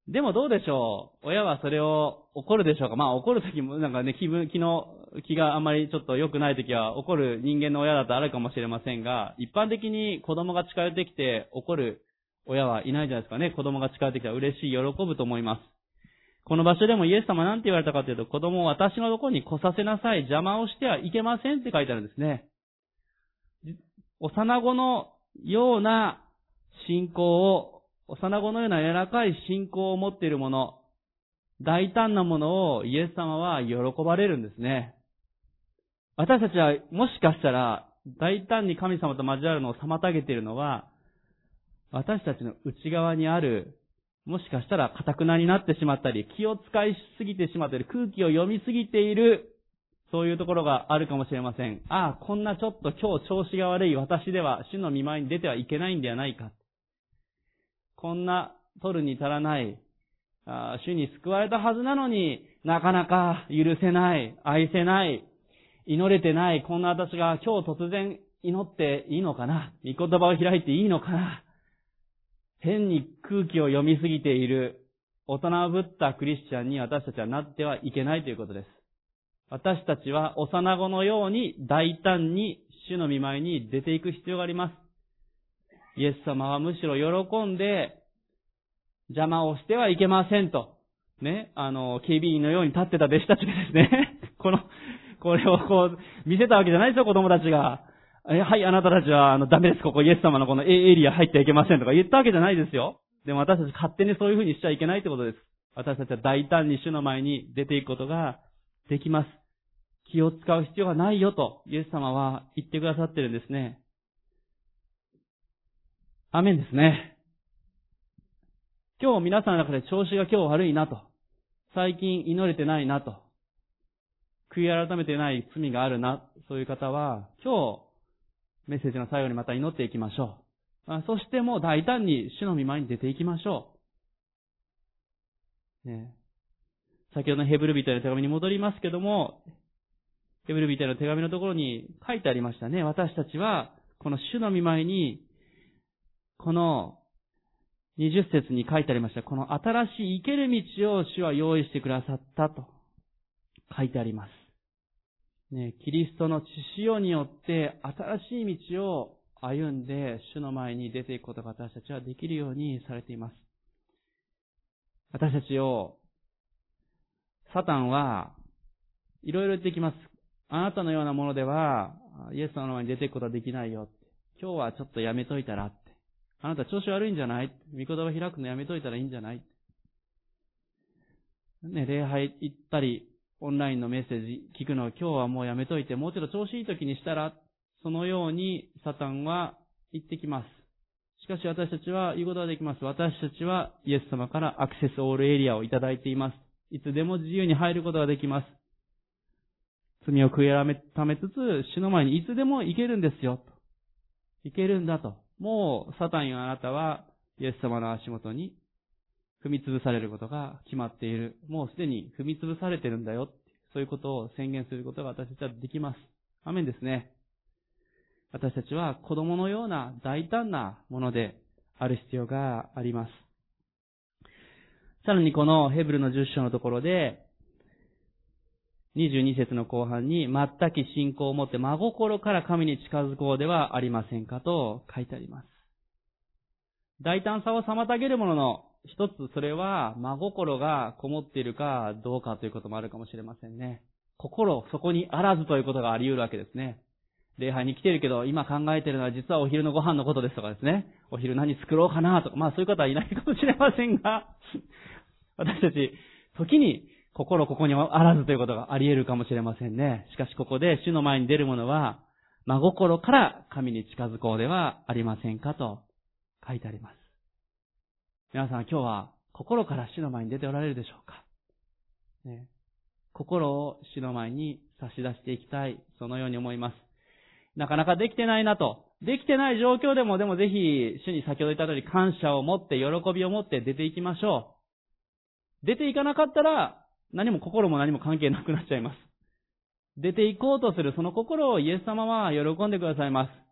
でもどうでしょう親はそれを怒るでしょうか？まあ怒るときもなんかね、気分、気の、気があんまりちょっと良くないときは怒る人間の親だとあるかもしれませんが、一般的に子供が近寄ってきて怒る親はいないじゃないですかね。子供が近寄ってきたら嬉しい、喜ぶと思います。この場所でもイエス様なんて言われたかというと、子供を私のところに来させなさい、邪魔をしてはいけませんって書いてあるんですね。幼子のような信仰を、幼子のような柔らかい信仰を持っている者、大胆なものをイエス様は喜ばれるんですね。私たちはもしかしたら大胆に神様と交わるのを妨げているのは、私たちの内側にある、もしかしたら堅くなになってしまったり、気を使いすぎてしまったり、空気を読みすぎているそういうところがあるかもしれません。ああ、こんなちょっと今日調子が悪い私では主の見舞いに出てはいけないんではないか。こんな取るに足らない、あ主に救われたはずなのになかなか許せない、愛せない、祈れてない、こんな私が今日突然祈っていいのかな御言葉を開いていいのかな変に空気を読みすぎている大人ぶったクリスチャンに私たちはなってはいけないということです。私たちは幼子のように大胆に主の見舞いに出ていく必要があります。イエス様はむしろ喜んで邪魔をしてはいけませんと。ね、あの、警備員のように立ってた弟子たちがですね、この、これをこう、見せたわけじゃないですよ、子供たちが。え、はい、あなたたちは、あの、ダメです、ここイエス様のこのエリア入ってはいけませんとか言ったわけじゃないですよ。でも私たち勝手にそういう風にしちゃいけないってことです。私たちは大胆に主の前に出ていくことができます。気を使う必要がないよと、イエス様は言ってくださってるんですね。アメンですね。今日皆さんの中で調子が今日悪いなと。最近祈れてないなと。悔い改めてない罪があるな。そういう方は、今日、メッセージの最後にまた祈っていきましょう。そしてもう大胆に主の御前に出ていきましょう。ね。先ほどのヘブル人への手紙に戻りますけども、ヘブル人への手紙のところに書いてありましたね。私たちは、この主の御前に、この20節に書いてありました。この新しい生ける道を主は用意してくださったと書いてあります。ね、キリストの血潮によって新しい道を歩んで主の前に出ていくことが私たちはできるようにされています。私たちを、サタンはいろいろ言ってきます。あなたのようなものでは、イエス様の前に出ていくことはできないよ。今日はちょっとやめといたら。あなた調子悪いんじゃない？御言葉開くのやめといたらいいんじゃない？ね、礼拝行ったり、オンラインのメッセージ聞くのを今日はもうやめといて、もうちょっと調子いい時にしたら、そのようにサタンは言ってきます。しかし私たちは言うことができます。私たちはイエス様からアクセスオールエリアをいただいています。いつでも自由に入ることができます。罪を悔い改めつつ、死の前にいつでも行けるんですよ。行けるんだと。もう、サタンやあなたは、イエス様の足元に踏み潰されることが決まっている。もうすでに踏み潰されてるんだよ。そういうことを宣言することが私たちはできます。アメンですね。私たちは子供のような大胆なものである必要があります。さらにこのヘブルの10章のところで、22節の後半に、全き信仰を持って真心から神に近づこうではありませんかと書いてあります。大胆さを妨げるものの一つそれは真心がこもっているかどうかということもあるかもしれませんね。心、そこにあらずということがあり得るわけですね。礼拝に来てるけど、今考えてるのは実はお昼のご飯のことですとかですね。お昼何作ろうかなとか、まあそういう方はいないかもしれませんが、私たち、時に心ここにあらずということがあり得るかもしれませんね。しかしここで主の前に出るものは、真心から神に近づこうではありませんかと書いてあります。皆さん今日は心から主の前に出ておられるでしょうか、ね、心を主の前に差し出していきたい、そのように思います。なかなかできてないなと。できてない状況でも、でもぜひ、主に先ほど言った通り感謝を持って、喜びを持って出ていきましょう。出ていかなかったら、何も心も何も関係なくなっちゃいます。出ていこうとするその心をイエス様は喜んでくださいます。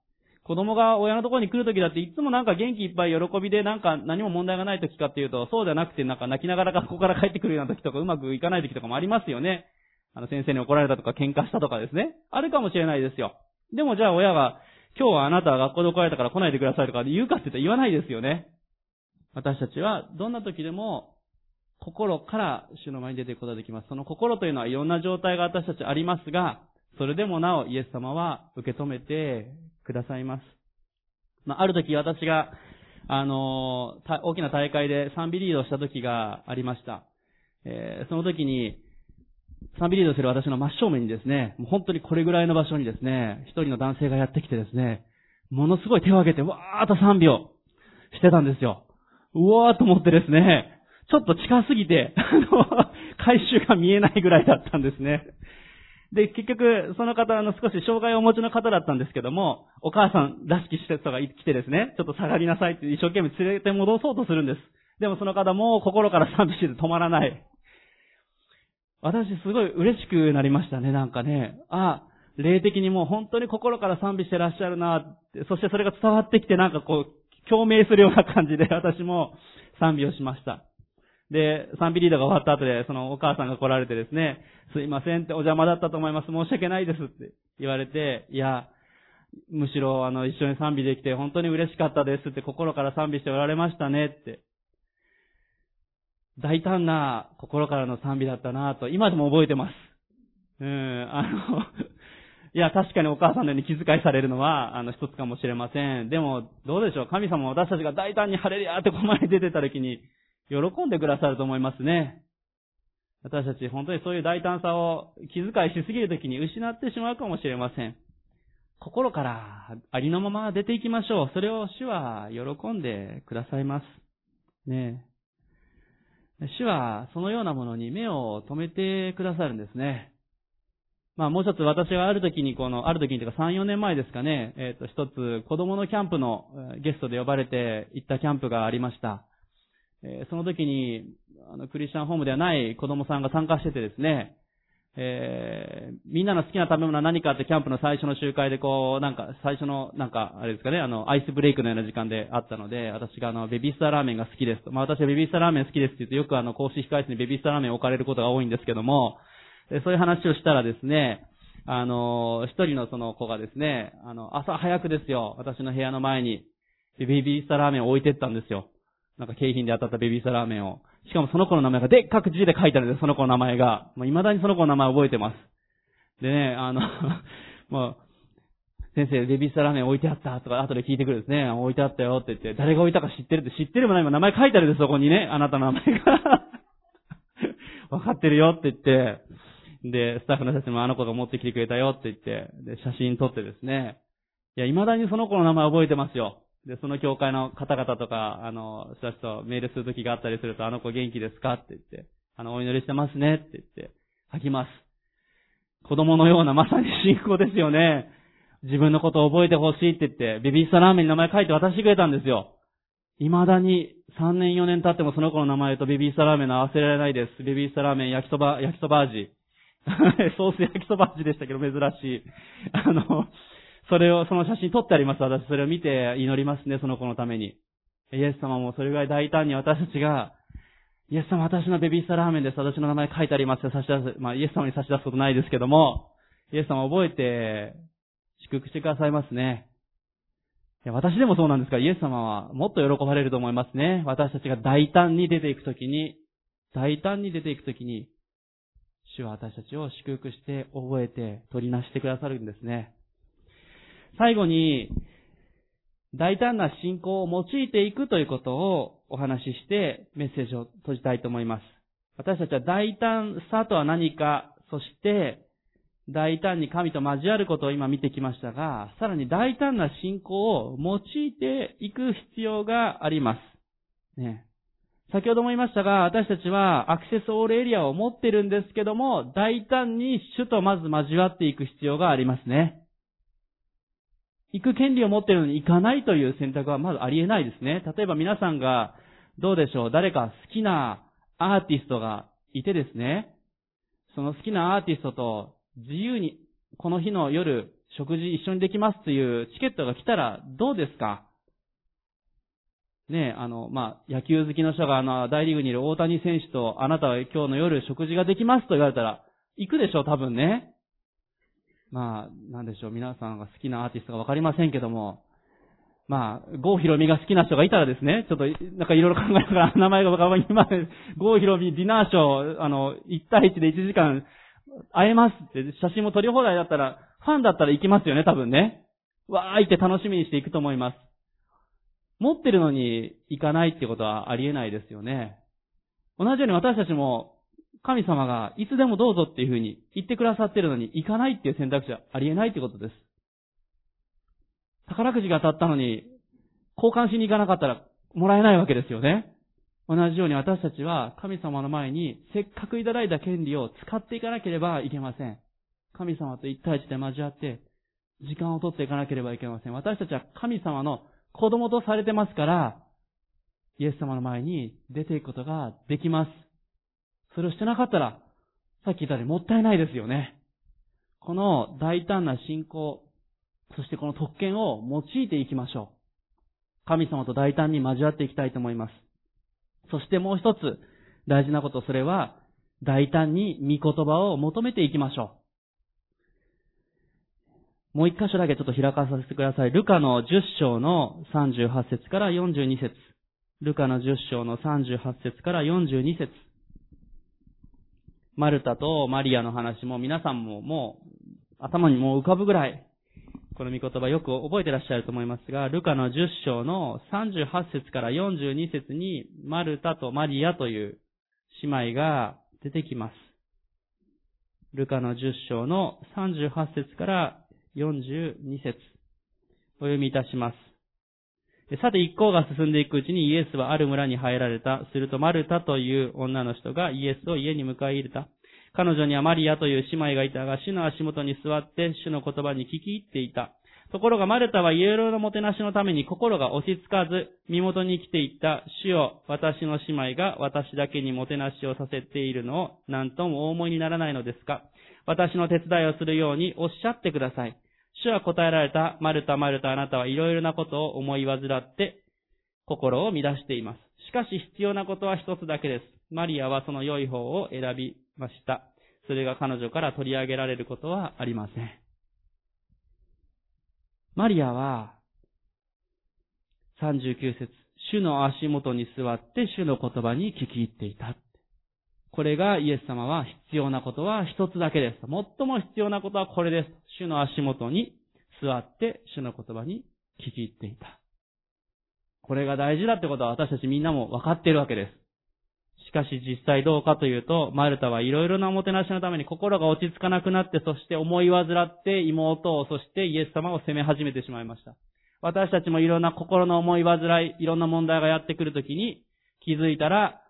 子供が親のところに来るときだっていつもなんか元気いっぱい喜びでなんか何も問題がないときかっていうと、そうじゃなくてなんか泣きながら学校から帰ってくるようなときとかうまくいかないときとかもありますよね。あの先生に怒られたとか喧嘩したとかですね。あるかもしれないですよ。でもじゃあ親が、今日はあなたは学校で怒られたから来ないでくださいとか言うかって言ったら言わないですよね。私たちはどんな時でも心から主の前に出ていくことができます。その心というのはいろんな状態が私たちありますが、それでもなおイエス様は受け止めてくださいます。まあ、ある時私が、あの、大きな大会で賛美リードした時がありました。えー、その時に、賛美リードする私の真正面にですね、もう本当にこれぐらいの場所にですね、一人の男性がやってきてですね、ものすごい手を挙げて、わーっと賛美をしてたんですよ。うわーと思ってですね、ちょっと近すぎて、あの、回収が見えないぐらいだったんですね。で、結局、その方、あの、少し障害をお持ちの方だったんですけども、お母さんらしき施設が来てですね、ちょっと下がりなさいって一生懸命連れて戻そうとするんです。でもその方も心から賛美して止まらない。私すごい嬉しくなりましたね、なんかね。あ、霊的にもう本当に心から賛美してらっしゃるな、そしてそれが伝わってきてなんかこう、共鳴するような感じで私も賛美をしました。で、賛美リーダーが終わった後で、そのお母さんが来られてですね、すいませんってお邪魔だったと思います。申し訳ないですって言われて、いや、むしろあの一緒に賛美できて本当に嬉しかったですって心から賛美しておられましたねって。大胆な心からの賛美だったなと、今でも覚えてます。うん、あのいや、確かにお母さんのように気遣いされるのは、あの、一つかもしれません。でも、どうでしょう神様私たちが大胆に晴れりゃってここまで出てた時に、喜んでくださると思いますね。私たち本当にそういう大胆さを気遣いしすぎる時に失ってしまうかもしれません。心からありのまま出ていきましょう。それを主は喜んでくださいます。ね主はそのようなものに目を留めてくださるんですね。まあもう一つ私がある時にこの、ある時にというか3、4年前ですかね、えっ、ー、と一つ子供のキャンプのゲストで呼ばれて行ったキャンプがありました。えー、その時に、あの、クリスチャンホームではない子供さんが参加しててですね、えー、みんなの好きな食べ物は何かってキャンプの最初の集会でこう、なんか、最初の、なんか、あれですかね、あの、アイスブレイクのような時間であったので、私があの、ベビースターラーメンが好きですと。まあ私はベビースターラーメン好きですって言うと、よくあの、公式控室にベビースターラーメン置かれることが多いんですけども、そういう話をしたらですね、あの、一人のその子がですね、あの、朝早くですよ、私の部屋の前に、ベビースターラーメンを置いてったんですよ。なんか景品で当たったベビースターラーメンを。しかもその子の名前がでっかく字で書いてあるんです、その子の名前が。もう未だにその子の名前覚えてます。でね、あの もう、先生、ベビースターラーメン置いてあったとか後で聞いてくるんですね。置いてあったよって言って、誰が置いたか知ってるって知ってるもない今名前書いてあるんです、そこにね。あなたの名前が わかってるよって言って、で、スタッフの人たちもあの子が持ってきてくれたよって言って、で、写真撮ってですね。いや、未だにその子の名前覚えてますよ。で、その教会の方々とか、あの、人たちとメールする時があったりすると、あの子元気ですかって言って、あの、お祈りしてますねって言って、吐きます。子供のようなまさに信仰ですよね。自分のことを覚えてほしいって言って、ベビースタラーメンに名前書いて渡してくれたんですよ。未だに3年4年経ってもその子の名前とベビースタラーメンの合わせられないです。ベビースタラーメン焼きそば、焼きそば味。ソース焼きそば味でしたけど珍しい。あの、それを、その写真撮ってあります。私それを見て祈りますね、その子のために。イエス様もそれぐらい大胆に私たちが、イエス様私のベビースターラーメンです。私の名前書いてありますよ。差し出す。まあ、イエス様に差し出すことないですけども、イエス様覚えて、祝福してくださいますね。いや私でもそうなんですが、イエス様はもっと喜ばれると思いますね。私たちが大胆に出ていくときに、大胆に出ていくときに、主は私たちを祝福して覚えて取りなしてくださるんですね。最後に、大胆な信仰を用いていくということをお話ししてメッセージを閉じたいと思います。私たちは大胆さとは何か、そして大胆に神と交わることを今見てきましたが、さらに大胆な信仰を用いていく必要があります。ね。先ほども言いましたが、私たちはアクセスオールエリアを持ってるんですけども、大胆に主とまず交わっていく必要がありますね。行く権利を持っているのに行かないという選択はまずありえないですね。例えば皆さんが、どうでしょう、誰か好きなアーティストがいてですね、その好きなアーティストと自由にこの日の夜食事一緒にできますというチケットが来たらどうですか？ねえあの、まあ、野球好きの人があの、大リーグにいる大谷選手とあなたは今日の夜食事ができますと言われたら、行くでしょう、多分ね。まあ、なんでしょう、皆さんが好きなアーティストがわかりませんけども、まあ、郷ひろみが好きな人がいたらですね、ちょっと、なんかいろいろ考えながら、名前がわかりません。郷ひろみディナーショー、あの、1対1で1時間会えますって、写真も撮り放題だったら、ファンだったら行きますよね、多分ね。わーいって楽しみにしていくと思います。持ってるのに行かないってことはありえないですよね。同じように私たちも神様がいつでもどうぞっていうふうに言ってくださってるのに行かないっていう選択肢はありえないってことです。宝くじが当たったのに交換しに行かなかったらもらえないわけですよね。同じように私たちは神様の前にせっかくいただいた権利を使っていかなければいけません。神様と一対一で交わって時間を取っていかなければいけません。私たちは神様の子供とされてますから、イエス様の前に出ていくことができます。それをしてなかったら、さっき言ったようにもったいないですよね。この大胆な信仰、そしてこの特権を用いていきましょう神様と大胆に交わっていきたいと思います。そしてもう一つ大事なこと、それは大胆に御言葉を求めていきましょう。もう一箇所だけちょっと開かさせてください。ルカの10章の38節から42節ルカの10章の38節から42節マルタとマリアの話も皆さんももう頭にもう浮かぶぐらいこの御言葉よく覚えてらっしゃると思いますが、ルカの10章の38節から42節に、マルタとマリアという姉妹が出てきます。ルカの10章の38節から42節お読みいたします。さて一行が進んでいくうちにイエスはある村に入られた。するとマルタという女の人がイエスを家に迎え入れた。彼女にはマリアという姉妹がいたが、主の足元に座って主の言葉に聞き入っていた。ところがマルタはイエローのもてなしのために心が落ち着かず、身元に来ていった主よ、私の姉妹が私だけにもてなしをさせているのを何ともお思いにならないのですか私の手伝いをするようにおっしゃってください。主は答えられた、マルタ、マルタ、あなたはいろいろなことを思い煩って心を乱しています。しかし必要なことは一つだけです。マリアはその良い方を選びました。それが彼女から取り上げられることはありません。マリアは、39節主の足元に座って主の言葉に聞き入っていた。これがイエス様は必要なことは一つだけです。最も必要なことはこれです。主の足元に座って主の言葉に聞き入っていた。これが大事だってことは私たちみんなも分かっているわけです。しかし実際どうかというと、マルタはいろいろなおもてなしのために心が落ち着かなくなって、そして思い煩って妹を、そしてイエス様を責め始めてしまいました。私たちもいろんな心の思い煩い、いろんな問題がやってくるときに気づいたら、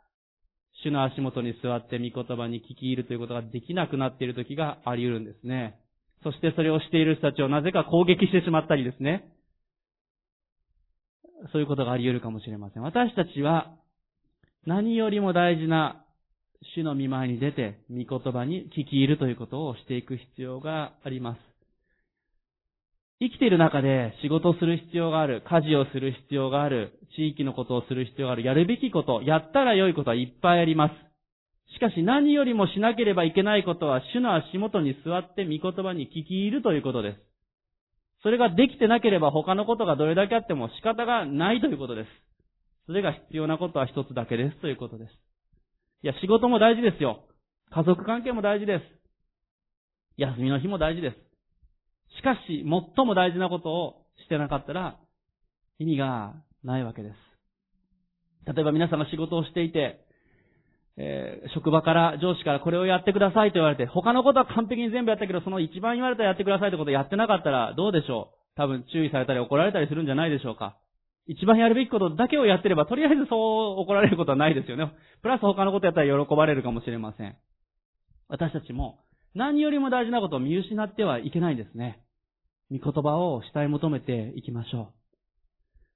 主の足元に座って御言葉に聞き入るということができなくなっている時があり得るんですね。そしてそれをしている人たちをなぜか攻撃してしまったりですね。そういうことがあり得るかもしれません。私たちは何よりも大事な主の見舞いに出て、御言葉に聞き入るということをしていく必要があります。生きている中で仕事をする必要がある、家事をする必要がある、地域のことをする必要がある、やるべきこと、やったら良いことはいっぱいあります。しかし何よりもしなければいけないことは、主の足元に座って御言葉に聞き入るということです。それができてなければ他のことがどれだけあっても仕方がないということです。それが必要なことは一つだけですということです。いや、仕事も大事ですよ。家族関係も大事です。休みの日も大事です。しかし、最も大事なことをしてなかったら、意味がないわけです。例えば皆さんが仕事をしていて、えー、職場から上司からこれをやってくださいと言われて、他のことは完璧に全部やったけど、その一番言われたらやってくださいってことをやってなかったらどうでしょう？多分注意されたり怒られたりするんじゃないでしょうか一番やるべきことだけをやってれば、とりあえずそう怒られることはないですよね。プラス他のことやったら喜ばれるかもしれません。私たちも何よりも大事なことを見失ってはいけないんですね。御言葉を主体求めていきましょう。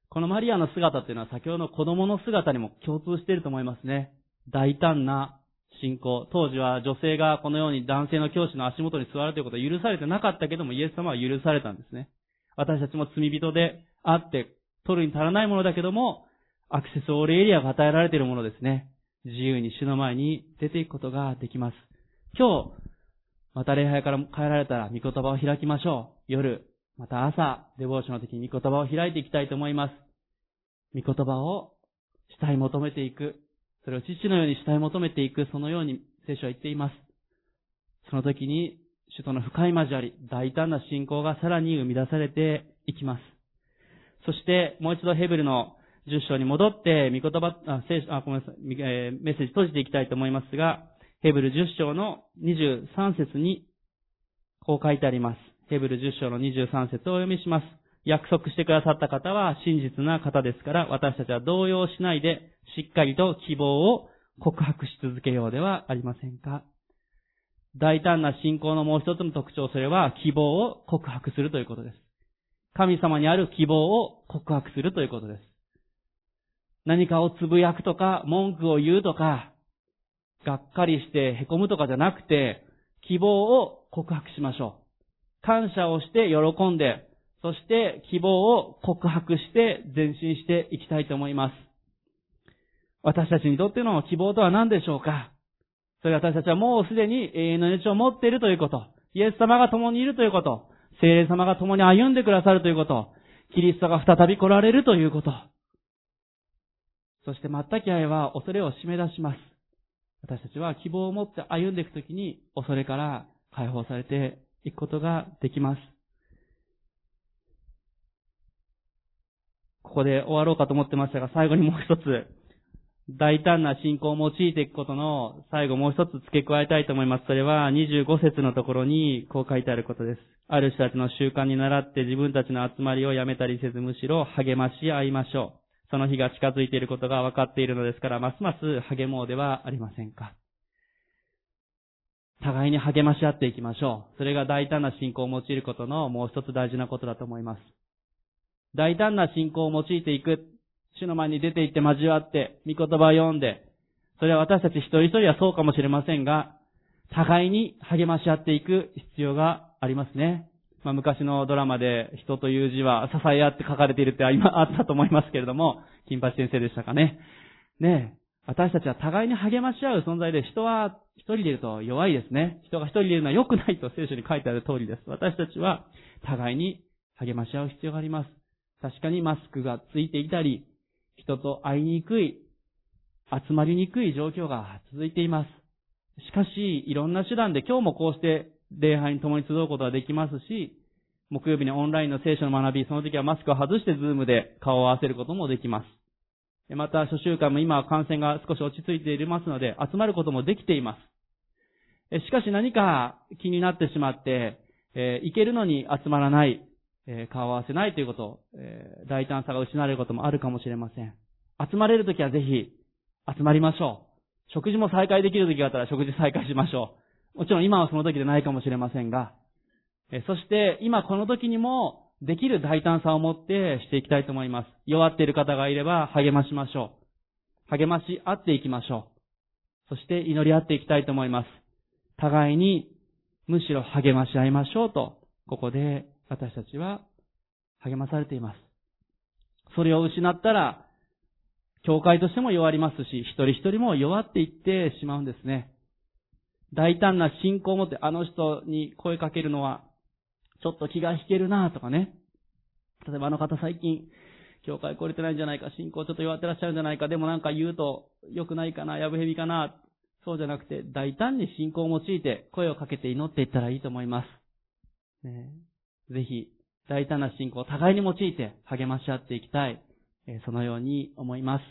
このマリアの姿っていうのは先ほどの子供の姿にも共通していると思いますね。大胆な信仰。当時は女性がこのように男性の教師の足元に座るということは許されてなかったけども、イエス様は許されたんですね。私たちも罪人であって、取るに足らないものだけども、アクセスオールエリアが与えられているものですね。自由に主の前に出ていくことができます。今日、また礼拝から帰られたら御言葉を開きましょう。夜、また朝、デボーションの時に御言葉を開いていきたいと思います。御言葉を主体求めていく。それを父のように主体求めていく。そのように聖書は言っています。その時に、主との深い交わり、大胆な信仰がさらに生み出されていきます。そして、もう一度ヘブルの10章に戻って、御言葉、あ、聖書、あ、ごめんなさい、えー、メッセージ閉じていきたいと思いますが、ヘブル10章の23節に、こう書いてあります。ヘブル10章の23節をお読みします。約束してくださった方は真実な方ですから、私たちは動揺しないで、しっかりと希望を告白し続けようではありませんか。大胆な信仰のもう一つの特徴、それは希望を告白するということです。神様にある希望を告白するということです。何かをつぶやくとか、文句を言うとか、がっかりして凹むとかじゃなくて、希望を告白しましょう。感謝をして喜んで、そして希望を告白して前進していきたいと思います。私たちにとっての希望とは何でしょうか？それ私たちはもうすでに永遠の命を持っているということ。イエス様が共にいるということ。聖霊様が共に歩んでくださるということ。キリストが再び来られるということ。そして全き愛は恐れを締め出します。私たちは希望を持って歩んでいくときに恐れから解放されていくことができます。ここで終わろうかと思ってましたが、最後にもう一つ、大胆な信仰を用いていくことの最後もう一つ付け加えたいと思います。それは25節のところにこう書いてあることです。ある人たちの習慣に倣って自分たちの集まりをやめたりせずむしろ励まし合いましょう。その日が近づいていることが分かっているのですから、ますます励もうではありませんか。互いに励まし合っていきましょう。それが大胆な信仰を用いることのもう一つ大事なことだと思います。大胆な信仰を用いていく。主の前に出て行って交わって、御言葉を読んで、それは私たち一人一人はそうかもしれませんが、互いに励まし合っていく必要がありますね。まあ、昔のドラマで人という字は支え合って書かれているって今あったと思いますけれども、金八先生でしたかね。ねえ、私たちは互いに励まし合う存在で、人は一人でいると弱いですね。人が一人でいるのは良くないと聖書に書いてある通りです。私たちは互いに励まし合う必要があります。確かにマスクがついていたり、人と会いにくい、集まりにくい状況が続いています。しかし、いろんな手段で今日もこうして礼拝に共に集うことができますし、木曜日にオンラインの聖書の学び、その時はマスクを外してズームで顔を合わせることもできます。また、初週間も今は感染が少し落ち着いていますので、集まることもできています。しかし何か気になってしまって、えー、行けるのに集まらない、えー、顔を合わせないということ、えー、大胆さが失われることもあるかもしれません。集まれるときはぜひ、集まりましょう。食事も再開できるときがあったら食事再開しましょう。もちろん今はその時でないかもしれませんが、そして今この時にもできる大胆さを持ってしていきたいと思います。弱っている方がいれば励ましましょう。励まし合っていきましょう。そして祈り合っていきたいと思います。互いにむしろ励まし合いましょうと、ここで私たちは励まされています。それを失ったら、教会としても弱りますし、一人一人も弱っていってしまうんですね。大胆な信仰を持ってあの人に声かけるのは、ちょっと気が引けるなとかね。例えばあの方最近、教会来れてないんじゃないか、信仰ちょっと弱ってらっしゃるんじゃないか、でもなんか言うと良くないかな、やぶへびかな。そうじゃなくて、大胆に信仰を用いて声をかけて祈っていったらいいと思います。ね、ぜひ、大胆な信仰を互いに用いて励まし合っていきたい。そのように思います。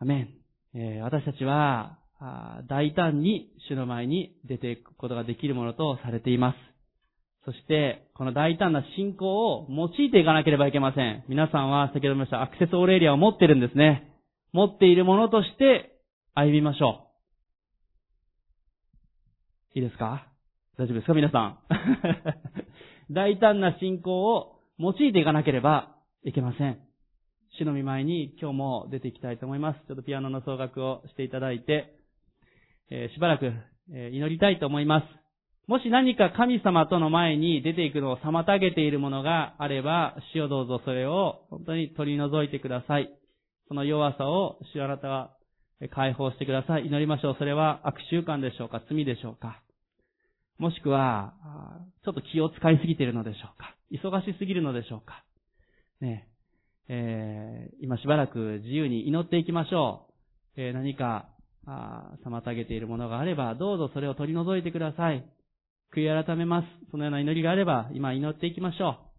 アメン。私たちは、大胆に主の前に出ていくことができるものとされています。そして、この大胆な信仰を用いていかなければいけません。皆さんは先ほども言いましたアクセスオーレリアを持ってるんですね。持っているものとして歩みましょう。いいですか？大丈夫ですか？皆さん。大胆な信仰を用いていかなければいけません。主の見舞いに今日も出ていきたいと思います。ちょっとピアノの奏楽をしていただいて、えー、しばらく、えー、祈りたいと思います。もし何か神様との前に出ていくのを妨げているものがあれば、主をどうぞそれを本当に取り除いてください。その弱さを主あなたは解放してください。祈りましょう。それは悪習慣でしょうか罪でしょうかもしくは、ちょっと気を使いすぎているのでしょうか忙しすぎるのでしょうかねえー、今しばらく自由に祈っていきましょう。えー、何かあ妨げているものがあれば、どうぞそれを取り除いてください。悔い改めます。そのような祈りがあれば、今祈っていきましょう。